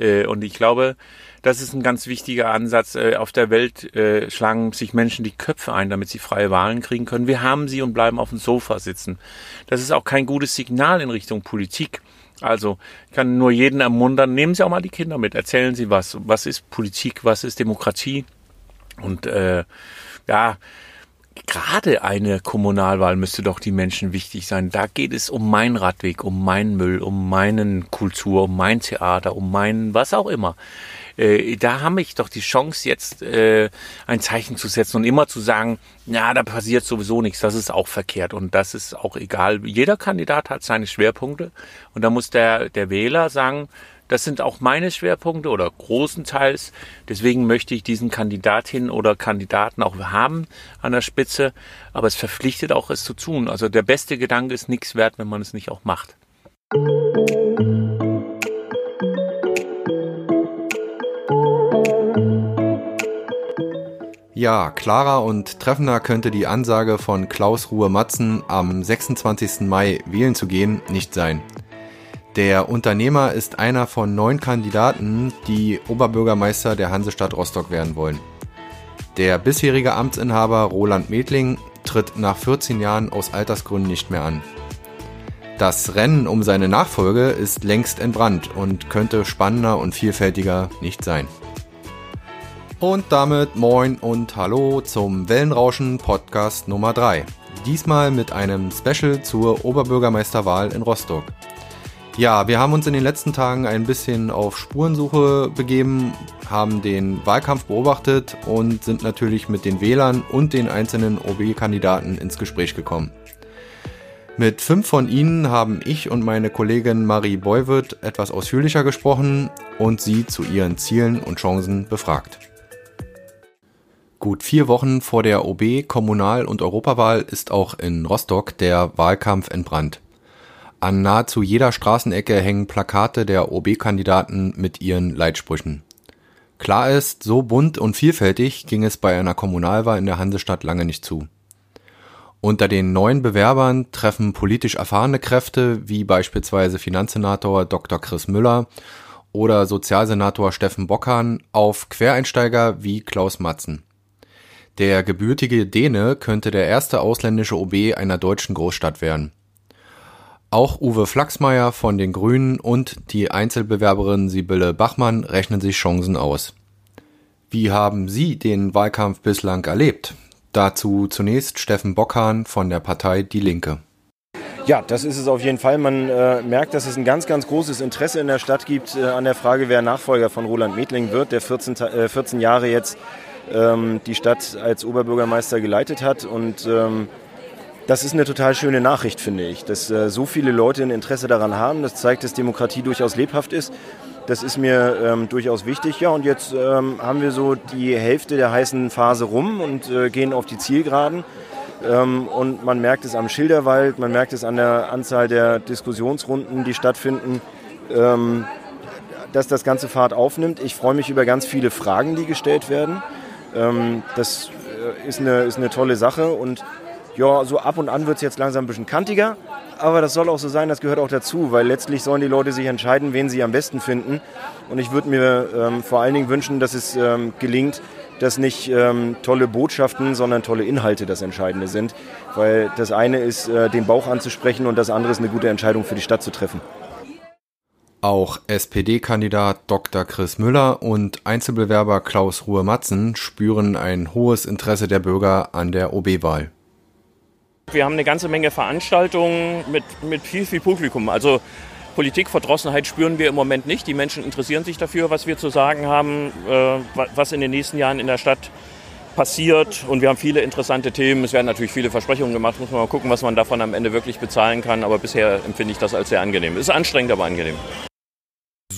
Äh, und ich glaube, das ist ein ganz wichtiger Ansatz. Äh, auf der Welt äh, schlagen sich Menschen die Köpfe ein, damit sie freie Wahlen kriegen können. Wir haben sie und bleiben auf dem Sofa sitzen. Das ist auch kein gutes Signal in Richtung Politik. Also ich kann nur jeden ermuntern, nehmen Sie auch mal die Kinder mit, erzählen Sie was. Was ist Politik, was ist Demokratie? Und äh, ja, gerade eine Kommunalwahl müsste doch die Menschen wichtig sein. Da geht es um meinen Radweg, um meinen Müll, um meinen Kultur, um mein Theater, um meinen was auch immer. Äh, da habe ich doch die Chance, jetzt äh, ein Zeichen zu setzen und immer zu sagen, ja, da passiert sowieso nichts, das ist auch verkehrt und das ist auch egal. Jeder Kandidat hat seine Schwerpunkte und da muss der, der Wähler sagen, das sind auch meine Schwerpunkte oder großenteils. Deswegen möchte ich diesen Kandidatin oder Kandidaten auch haben an der Spitze. Aber es verpflichtet auch, es zu tun. Also der beste Gedanke ist nichts wert, wenn man es nicht auch macht. Ja, klarer und treffender könnte die Ansage von Klaus Ruhe-Matzen am 26. Mai wählen zu gehen nicht sein. Der Unternehmer ist einer von neun Kandidaten, die Oberbürgermeister der Hansestadt Rostock werden wollen. Der bisherige Amtsinhaber Roland Medling tritt nach 14 Jahren aus Altersgründen nicht mehr an. Das Rennen um seine Nachfolge ist längst entbrannt und könnte spannender und vielfältiger nicht sein. Und damit moin und hallo zum Wellenrauschen Podcast Nummer 3. Diesmal mit einem Special zur Oberbürgermeisterwahl in Rostock. Ja, wir haben uns in den letzten Tagen ein bisschen auf Spurensuche begeben, haben den Wahlkampf beobachtet und sind natürlich mit den Wählern und den einzelnen OB-Kandidaten ins Gespräch gekommen. Mit fünf von ihnen haben ich und meine Kollegin Marie Beuwirth etwas ausführlicher gesprochen und sie zu ihren Zielen und Chancen befragt. Gut vier Wochen vor der OB-, Kommunal- und Europawahl ist auch in Rostock der Wahlkampf entbrannt. An nahezu jeder Straßenecke hängen Plakate der OB-Kandidaten mit ihren Leitsprüchen. Klar ist, so bunt und vielfältig ging es bei einer Kommunalwahl in der Hansestadt lange nicht zu. Unter den neuen Bewerbern treffen politisch erfahrene Kräfte wie beispielsweise Finanzsenator Dr. Chris Müller oder Sozialsenator Steffen Bockhahn auf Quereinsteiger wie Klaus Matzen. Der gebürtige Däne könnte der erste ausländische OB einer deutschen Großstadt werden. Auch Uwe Flachsmeier von den Grünen und die Einzelbewerberin Sibylle Bachmann rechnen sich Chancen aus. Wie haben Sie den Wahlkampf bislang erlebt? Dazu zunächst Steffen Bockhahn von der Partei Die Linke. Ja, das ist es auf jeden Fall. Man äh, merkt, dass es ein ganz, ganz großes Interesse in der Stadt gibt äh, an der Frage, wer Nachfolger von Roland Medling wird, der 14, äh, 14 Jahre jetzt ähm, die Stadt als Oberbürgermeister geleitet hat. Und ähm, das ist eine total schöne Nachricht, finde ich, dass äh, so viele Leute ein Interesse daran haben. Das zeigt, dass Demokratie durchaus lebhaft ist. Das ist mir ähm, durchaus wichtig. Ja, und jetzt ähm, haben wir so die Hälfte der heißen Phase rum und äh, gehen auf die Zielgeraden. Ähm, und man merkt es am Schilderwald, man merkt es an der Anzahl der Diskussionsrunden, die stattfinden, ähm, dass das ganze Fahrt aufnimmt. Ich freue mich über ganz viele Fragen, die gestellt werden. Ähm, das äh, ist, eine, ist eine tolle Sache und ja, so ab und an wird es jetzt langsam ein bisschen kantiger. Aber das soll auch so sein, das gehört auch dazu, weil letztlich sollen die Leute sich entscheiden, wen sie am besten finden. Und ich würde mir ähm, vor allen Dingen wünschen, dass es ähm, gelingt, dass nicht ähm, tolle Botschaften, sondern tolle Inhalte das Entscheidende sind. Weil das eine ist, äh, den Bauch anzusprechen und das andere ist, eine gute Entscheidung für die Stadt zu treffen. Auch SPD-Kandidat Dr. Chris Müller und Einzelbewerber Klaus Ruhe-Matzen spüren ein hohes Interesse der Bürger an der OB-Wahl. Wir haben eine ganze Menge Veranstaltungen mit, mit viel, viel Publikum. Also Politikverdrossenheit spüren wir im Moment nicht. Die Menschen interessieren sich dafür, was wir zu sagen haben, äh, was in den nächsten Jahren in der Stadt passiert. Und wir haben viele interessante Themen. Es werden natürlich viele Versprechungen gemacht. Muss man mal gucken, was man davon am Ende wirklich bezahlen kann. Aber bisher empfinde ich das als sehr angenehm. Es ist anstrengend, aber angenehm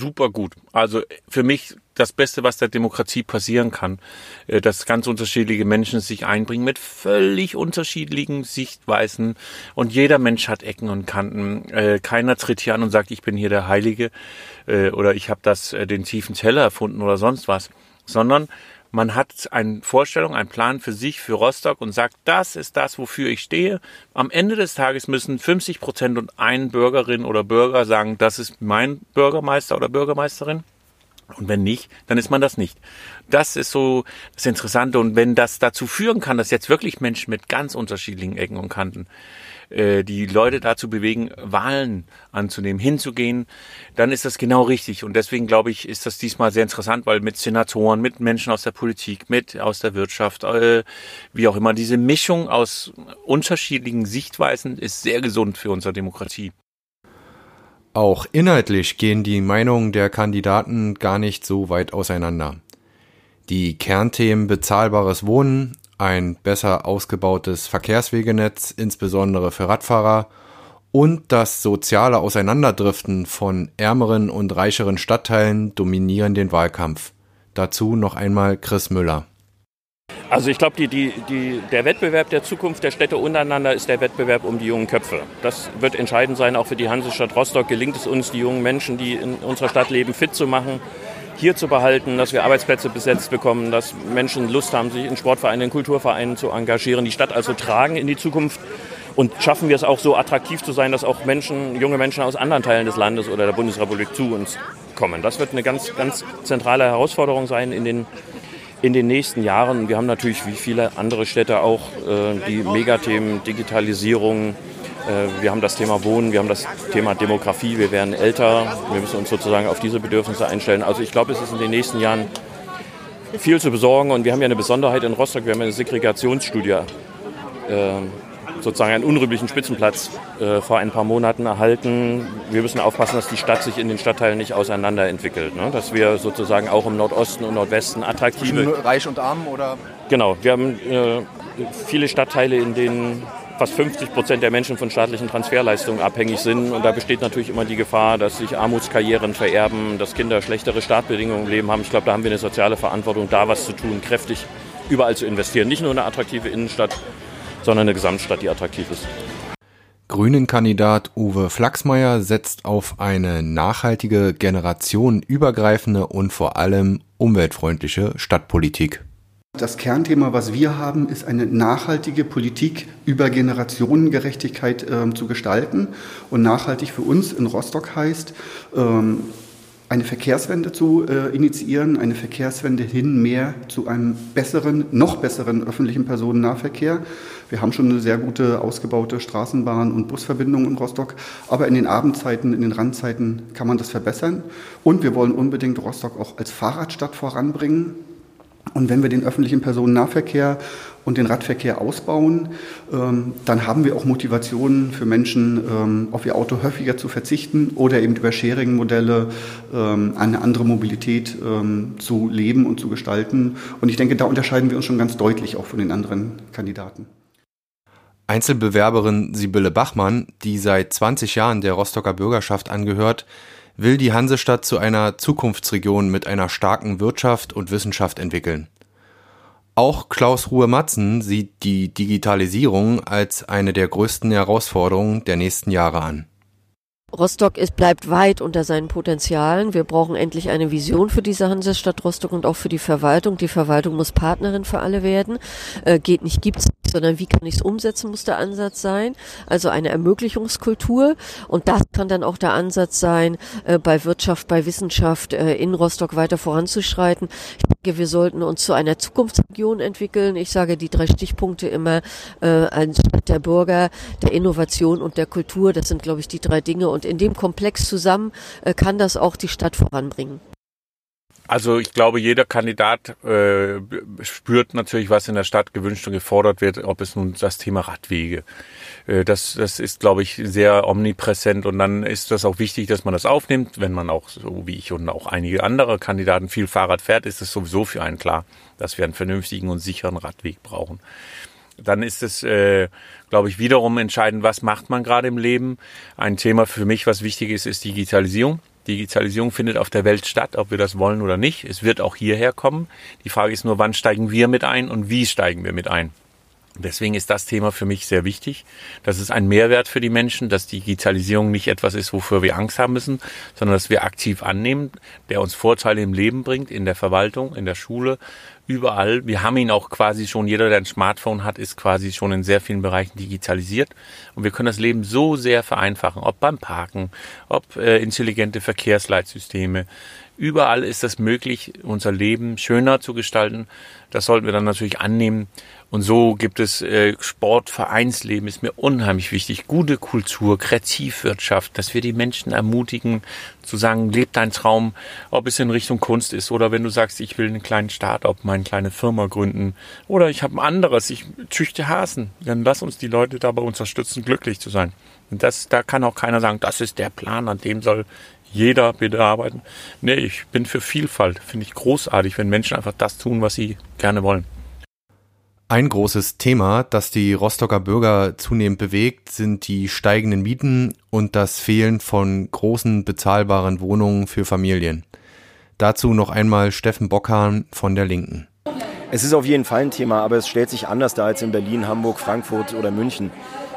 super gut. Also für mich das Beste, was der Demokratie passieren kann, äh, dass ganz unterschiedliche Menschen sich einbringen mit völlig unterschiedlichen Sichtweisen und jeder Mensch hat Ecken und Kanten. Äh, keiner tritt hier an und sagt, ich bin hier der Heilige äh, oder ich habe das den tiefen Teller erfunden oder sonst was, sondern man hat eine Vorstellung, einen Plan für sich, für Rostock und sagt, das ist das, wofür ich stehe. Am Ende des Tages müssen 50 Prozent und ein Bürgerin oder Bürger sagen, das ist mein Bürgermeister oder Bürgermeisterin. Und wenn nicht, dann ist man das nicht. Das ist so das Interessante. Und wenn das dazu führen kann, dass jetzt wirklich Menschen mit ganz unterschiedlichen Ecken und Kanten äh, die Leute dazu bewegen, Wahlen anzunehmen, hinzugehen, dann ist das genau richtig. Und deswegen glaube ich, ist das diesmal sehr interessant, weil mit Senatoren, mit Menschen aus der Politik, mit aus der Wirtschaft, äh, wie auch immer, diese Mischung aus unterschiedlichen Sichtweisen ist sehr gesund für unsere Demokratie. Auch inhaltlich gehen die Meinungen der Kandidaten gar nicht so weit auseinander. Die Kernthemen bezahlbares Wohnen, ein besser ausgebautes Verkehrswegenetz, insbesondere für Radfahrer, und das soziale Auseinanderdriften von ärmeren und reicheren Stadtteilen dominieren den Wahlkampf. Dazu noch einmal Chris Müller. Also ich glaube, die, die, die, der Wettbewerb der Zukunft der Städte untereinander ist der Wettbewerb um die jungen Köpfe. Das wird entscheidend sein, auch für die Hansestadt Rostock. Gelingt es uns, die jungen Menschen, die in unserer Stadt leben, fit zu machen, hier zu behalten, dass wir Arbeitsplätze besetzt bekommen, dass Menschen Lust haben, sich in Sportvereinen, in Kulturvereinen zu engagieren, die Stadt also tragen in die Zukunft. Und schaffen wir es auch so attraktiv zu sein, dass auch Menschen, junge Menschen aus anderen Teilen des Landes oder der Bundesrepublik zu uns kommen. Das wird eine ganz, ganz zentrale Herausforderung sein in den, in den nächsten Jahren. Wir haben natürlich wie viele andere Städte auch äh, die Megathemen Digitalisierung, wir haben das Thema Wohnen, wir haben das Thema Demografie, wir werden älter, wir müssen uns sozusagen auf diese Bedürfnisse einstellen. Also ich glaube, es ist in den nächsten Jahren viel zu besorgen und wir haben ja eine Besonderheit in Rostock, wir haben eine Segregationsstudie, äh, sozusagen einen unrühmlichen Spitzenplatz äh, vor ein paar Monaten erhalten. Wir müssen aufpassen, dass die Stadt sich in den Stadtteilen nicht auseinanderentwickelt, ne? dass wir sozusagen auch im Nordosten und Nordwesten attraktive... Reich und Arm oder? Genau, wir haben äh, viele Stadtteile, in denen fast 50 Prozent der Menschen von staatlichen Transferleistungen abhängig sind. Und da besteht natürlich immer die Gefahr, dass sich Armutskarrieren vererben, dass Kinder schlechtere Startbedingungen im Leben haben. Ich glaube, da haben wir eine soziale Verantwortung, da was zu tun, kräftig überall zu investieren. Nicht nur eine attraktive Innenstadt, sondern eine Gesamtstadt, die attraktiv ist. Grünen-Kandidat Uwe Flachsmeier setzt auf eine nachhaltige, generationenübergreifende und vor allem umweltfreundliche Stadtpolitik. Das Kernthema, was wir haben, ist eine nachhaltige Politik über Generationengerechtigkeit äh, zu gestalten. Und nachhaltig für uns in Rostock heißt, ähm, eine Verkehrswende zu äh, initiieren, eine Verkehrswende hin mehr zu einem besseren, noch besseren öffentlichen Personennahverkehr. Wir haben schon eine sehr gute ausgebaute Straßenbahn- und Busverbindung in Rostock, aber in den Abendzeiten, in den Randzeiten kann man das verbessern. Und wir wollen unbedingt Rostock auch als Fahrradstadt voranbringen. Und wenn wir den öffentlichen Personennahverkehr und den Radverkehr ausbauen, ähm, dann haben wir auch Motivationen für Menschen, ähm, auf ihr Auto häufiger zu verzichten oder eben über Sharing-Modelle ähm, eine andere Mobilität zu leben und zu gestalten. Und ich denke, da unterscheiden wir uns schon ganz deutlich auch von den anderen Kandidaten. Einzelbewerberin Sibylle Bachmann, die seit 20 Jahren der Rostocker Bürgerschaft angehört, will die Hansestadt zu einer Zukunftsregion mit einer starken Wirtschaft und Wissenschaft entwickeln. Auch Klaus Ruhe-Matzen sieht die Digitalisierung als eine der größten Herausforderungen der nächsten Jahre an. Rostock ist, bleibt weit unter seinen Potenzialen. Wir brauchen endlich eine Vision für diese Hansestadt Rostock und auch für die Verwaltung. Die Verwaltung muss Partnerin für alle werden. Äh, geht nicht, gibt's sondern wie kann ich es umsetzen, muss der Ansatz sein. Also eine Ermöglichungskultur. Und das kann dann auch der Ansatz sein, äh, bei Wirtschaft, bei Wissenschaft äh, in Rostock weiter voranzuschreiten. Ich denke, wir sollten uns zu einer Zukunftsregion entwickeln. Ich sage die drei Stichpunkte immer, äh, eine Stadt der Bürger, der Innovation und der Kultur. Das sind, glaube ich, die drei Dinge. Und in dem Komplex zusammen äh, kann das auch die Stadt voranbringen. Also ich glaube, jeder Kandidat äh, spürt natürlich, was in der Stadt gewünscht und gefordert wird, ob es nun das Thema Radwege. Äh, das, das ist, glaube ich, sehr omnipräsent und dann ist das auch wichtig, dass man das aufnimmt. Wenn man auch, so wie ich und auch einige andere Kandidaten viel Fahrrad fährt, ist es sowieso für einen klar, dass wir einen vernünftigen und sicheren Radweg brauchen. Dann ist es, äh, glaube ich, wiederum entscheidend, was macht man gerade im Leben. Ein Thema für mich, was wichtig ist, ist Digitalisierung. Digitalisierung findet auf der Welt statt, ob wir das wollen oder nicht. Es wird auch hierher kommen. Die Frage ist nur, wann steigen wir mit ein und wie steigen wir mit ein? Deswegen ist das Thema für mich sehr wichtig. Das ist ein Mehrwert für die Menschen, dass Digitalisierung nicht etwas ist, wofür wir Angst haben müssen, sondern dass wir aktiv annehmen, der uns Vorteile im Leben bringt, in der Verwaltung, in der Schule, überall. Wir haben ihn auch quasi schon, jeder, der ein Smartphone hat, ist quasi schon in sehr vielen Bereichen digitalisiert. Und wir können das Leben so sehr vereinfachen, ob beim Parken, ob äh, intelligente Verkehrsleitsysteme, Überall ist es möglich, unser Leben schöner zu gestalten. Das sollten wir dann natürlich annehmen. Und so gibt es äh, Sport, Vereinsleben, ist mir unheimlich wichtig. Gute Kultur, Kreativwirtschaft, dass wir die Menschen ermutigen, zu sagen, lebt dein Traum, ob es in Richtung Kunst ist oder wenn du sagst, ich will einen kleinen Start-up, meine kleine Firma gründen oder ich habe ein anderes, ich züchte Hasen, dann lass uns die Leute dabei unterstützen, glücklich zu sein. Und das, da kann auch keiner sagen, das ist der Plan, an dem soll jeder bitte arbeiten. Nee, ich bin für Vielfalt. Finde ich großartig, wenn Menschen einfach das tun, was sie gerne wollen. Ein großes Thema, das die Rostocker Bürger zunehmend bewegt, sind die steigenden Mieten und das Fehlen von großen bezahlbaren Wohnungen für Familien. Dazu noch einmal Steffen Bockhahn von der Linken. Es ist auf jeden Fall ein Thema, aber es stellt sich anders dar als in Berlin, Hamburg, Frankfurt oder München,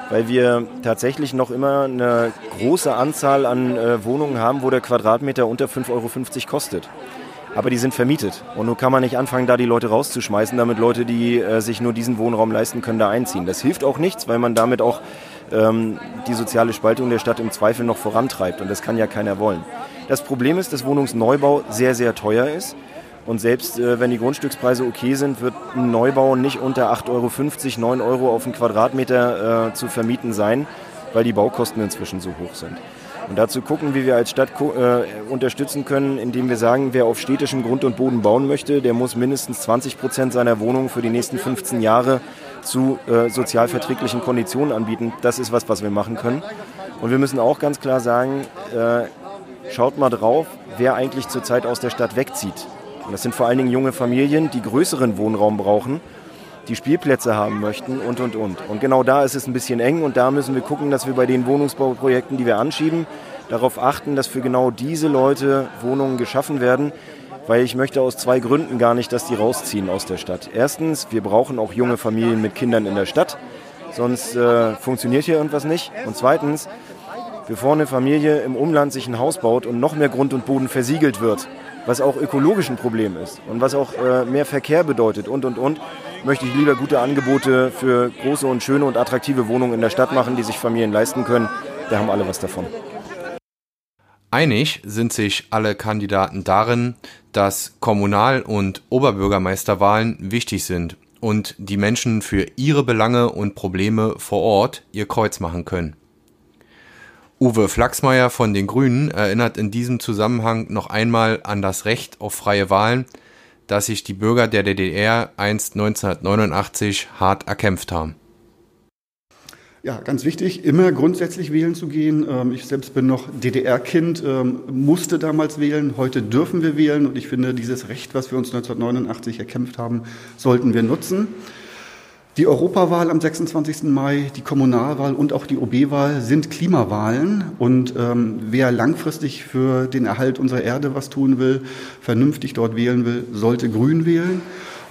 weil wir tatsächlich noch immer eine große Anzahl an äh, Wohnungen haben, wo der Quadratmeter unter 5,50 Euro kostet aber die sind vermietet. Und nun kann man nicht anfangen, da die Leute rauszuschmeißen, damit Leute, die äh, sich nur diesen Wohnraum leisten können, da einziehen. Das hilft auch nichts, weil man damit auch ähm, die soziale Spaltung der Stadt im Zweifel noch vorantreibt. Und das kann ja keiner wollen. Das Problem ist, dass Wohnungsneubau sehr, sehr teuer ist. Und selbst äh, wenn die Grundstückspreise okay sind, wird ein Neubau nicht unter 8,50 Euro, 9 Euro auf den Quadratmeter äh, zu vermieten sein, weil die Baukosten inzwischen so hoch sind. Und dazu gucken, wie wir als Stadt äh, unterstützen können, indem wir sagen, wer auf städtischem Grund und Boden bauen möchte, der muss mindestens 20 Prozent seiner Wohnung für die nächsten 15 Jahre zu äh, sozialverträglichen Konditionen anbieten. Das ist was, was wir machen können. Und wir müssen auch ganz klar sagen, äh, schaut mal drauf, wer eigentlich zurzeit aus der Stadt wegzieht. Und das sind vor allen Dingen junge Familien, die größeren Wohnraum brauchen die Spielplätze haben möchten und, und, und. Und genau da ist es ein bisschen eng und da müssen wir gucken, dass wir bei den Wohnungsbauprojekten, die wir anschieben, darauf achten, dass für genau diese Leute Wohnungen geschaffen werden, weil ich möchte aus zwei Gründen gar nicht, dass die rausziehen aus der Stadt. Erstens, wir brauchen auch junge Familien mit Kindern in der Stadt, sonst äh, funktioniert hier irgendwas nicht. Und zweitens, bevor eine Familie im Umland sich ein Haus baut und noch mehr Grund und Boden versiegelt wird, was auch ökologisch ein Problem ist und was auch äh, mehr Verkehr bedeutet und, und, und, möchte ich lieber gute Angebote für große und schöne und attraktive Wohnungen in der Stadt machen, die sich Familien leisten können. Da haben alle was davon. Einig sind sich alle Kandidaten darin, dass Kommunal- und Oberbürgermeisterwahlen wichtig sind und die Menschen für ihre Belange und Probleme vor Ort ihr Kreuz machen können. Uwe Flachsmeier von den Grünen erinnert in diesem Zusammenhang noch einmal an das Recht auf freie Wahlen, das sich die Bürger der DDR einst 1989 hart erkämpft haben. Ja, ganz wichtig, immer grundsätzlich wählen zu gehen. Ähm, ich selbst bin noch DDR-Kind, ähm, musste damals wählen. Heute dürfen wir wählen und ich finde, dieses Recht, was wir uns 1989 erkämpft haben, sollten wir nutzen. Die Europawahl am 26. Mai, die Kommunalwahl und auch die OB-Wahl sind Klimawahlen. Und ähm, wer langfristig für den Erhalt unserer Erde was tun will, vernünftig dort wählen will, sollte Grün wählen.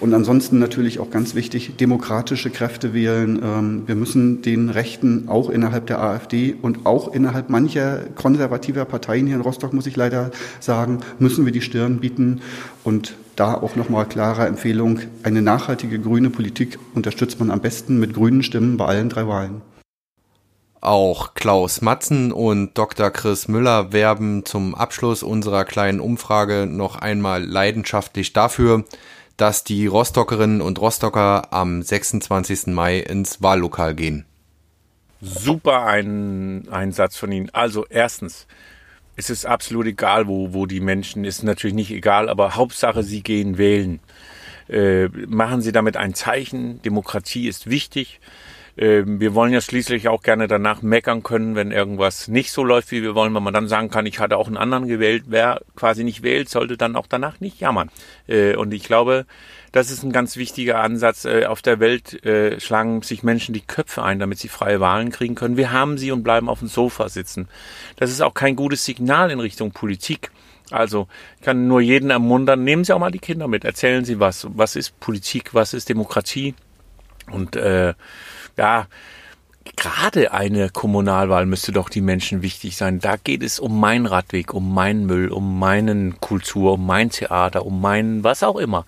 Und ansonsten natürlich auch ganz wichtig, demokratische Kräfte wählen. Ähm, wir müssen den Rechten auch innerhalb der AfD und auch innerhalb mancher konservativer Parteien hier in Rostock, muss ich leider sagen, müssen wir die Stirn bieten. Und da auch nochmal klare Empfehlung, eine nachhaltige grüne Politik unterstützt man am besten mit grünen Stimmen bei allen drei Wahlen. Auch Klaus Matzen und Dr. Chris Müller werben zum Abschluss unserer kleinen Umfrage noch einmal leidenschaftlich dafür, dass die Rostockerinnen und Rostocker am 26. Mai ins Wahllokal gehen. Super ein Einsatz von Ihnen. Also erstens, es ist absolut egal, wo, wo die Menschen, ist natürlich nicht egal, aber Hauptsache, sie gehen wählen. Äh, machen Sie damit ein Zeichen. Demokratie ist wichtig. Ähm, wir wollen ja schließlich auch gerne danach meckern können, wenn irgendwas nicht so läuft, wie wir wollen, wenn man dann sagen kann, ich hatte auch einen anderen gewählt. Wer quasi nicht wählt, sollte dann auch danach nicht jammern. Äh, und ich glaube, das ist ein ganz wichtiger Ansatz. Äh, auf der Welt äh, schlagen sich Menschen die Köpfe ein, damit sie freie Wahlen kriegen können. Wir haben sie und bleiben auf dem Sofa sitzen. Das ist auch kein gutes Signal in Richtung Politik. Also ich kann nur jeden ermuntern, nehmen Sie auch mal die Kinder mit, erzählen Sie was. Was ist Politik, was ist Demokratie? Und äh, ja, gerade eine Kommunalwahl müsste doch die Menschen wichtig sein. Da geht es um meinen Radweg, um meinen Müll, um meinen Kultur, um mein Theater, um meinen was auch immer.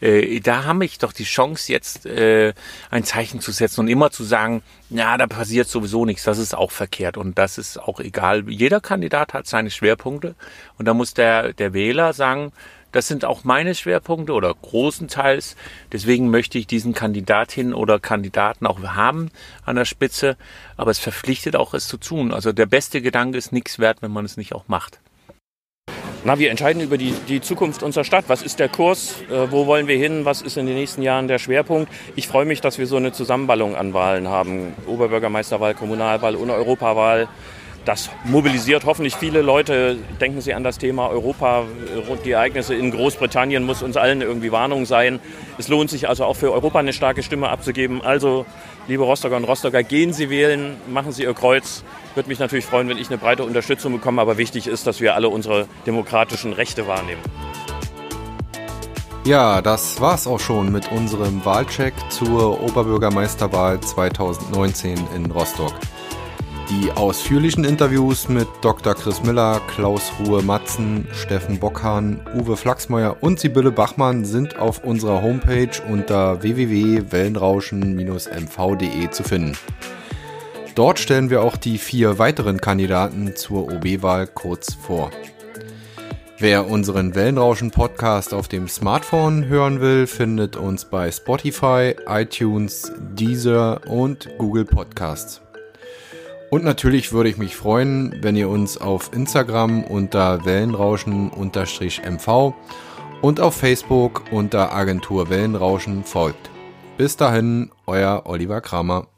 Äh, da habe ich doch die Chance, jetzt äh, ein Zeichen zu setzen und immer zu sagen, ja, da passiert sowieso nichts, das ist auch verkehrt und das ist auch egal. Jeder Kandidat hat seine Schwerpunkte und da muss der, der Wähler sagen, das sind auch meine Schwerpunkte oder großenteils. Deswegen möchte ich diesen Kandidatin oder Kandidaten auch haben an der Spitze. Aber es verpflichtet auch, es zu tun. Also der beste Gedanke ist nichts wert, wenn man es nicht auch macht. Na, wir entscheiden über die, die Zukunft unserer Stadt. Was ist der Kurs? Äh, wo wollen wir hin? Was ist in den nächsten Jahren der Schwerpunkt? Ich freue mich, dass wir so eine Zusammenballung an Wahlen haben. Oberbürgermeisterwahl, Kommunalwahl und Europawahl das mobilisiert hoffentlich viele Leute. Denken Sie an das Thema Europa, die Ereignisse in Großbritannien muss uns allen irgendwie Warnung sein. Es lohnt sich also auch für Europa eine starke Stimme abzugeben. Also, liebe Rostocker und Rostocker, gehen Sie wählen, machen Sie Ihr Kreuz. Würde mich natürlich freuen, wenn ich eine breite Unterstützung bekomme, aber wichtig ist, dass wir alle unsere demokratischen Rechte wahrnehmen. Ja, das war's auch schon mit unserem Wahlcheck zur Oberbürgermeisterwahl 2019 in Rostock. Die ausführlichen Interviews mit Dr. Chris Miller, Klaus Ruhe-Matzen, Steffen Bockhahn, Uwe Flachsmeier und Sibylle Bachmann sind auf unserer Homepage unter www.wellenrauschen-mv.de zu finden. Dort stellen wir auch die vier weiteren Kandidaten zur OB-Wahl kurz vor. Wer unseren Wellenrauschen-Podcast auf dem Smartphone hören will, findet uns bei Spotify, iTunes, Deezer und Google Podcasts. Und natürlich würde ich mich freuen, wenn ihr uns auf Instagram unter Wellenrauschen-MV und auf Facebook unter Agentur Wellenrauschen folgt. Bis dahin, euer Oliver Kramer.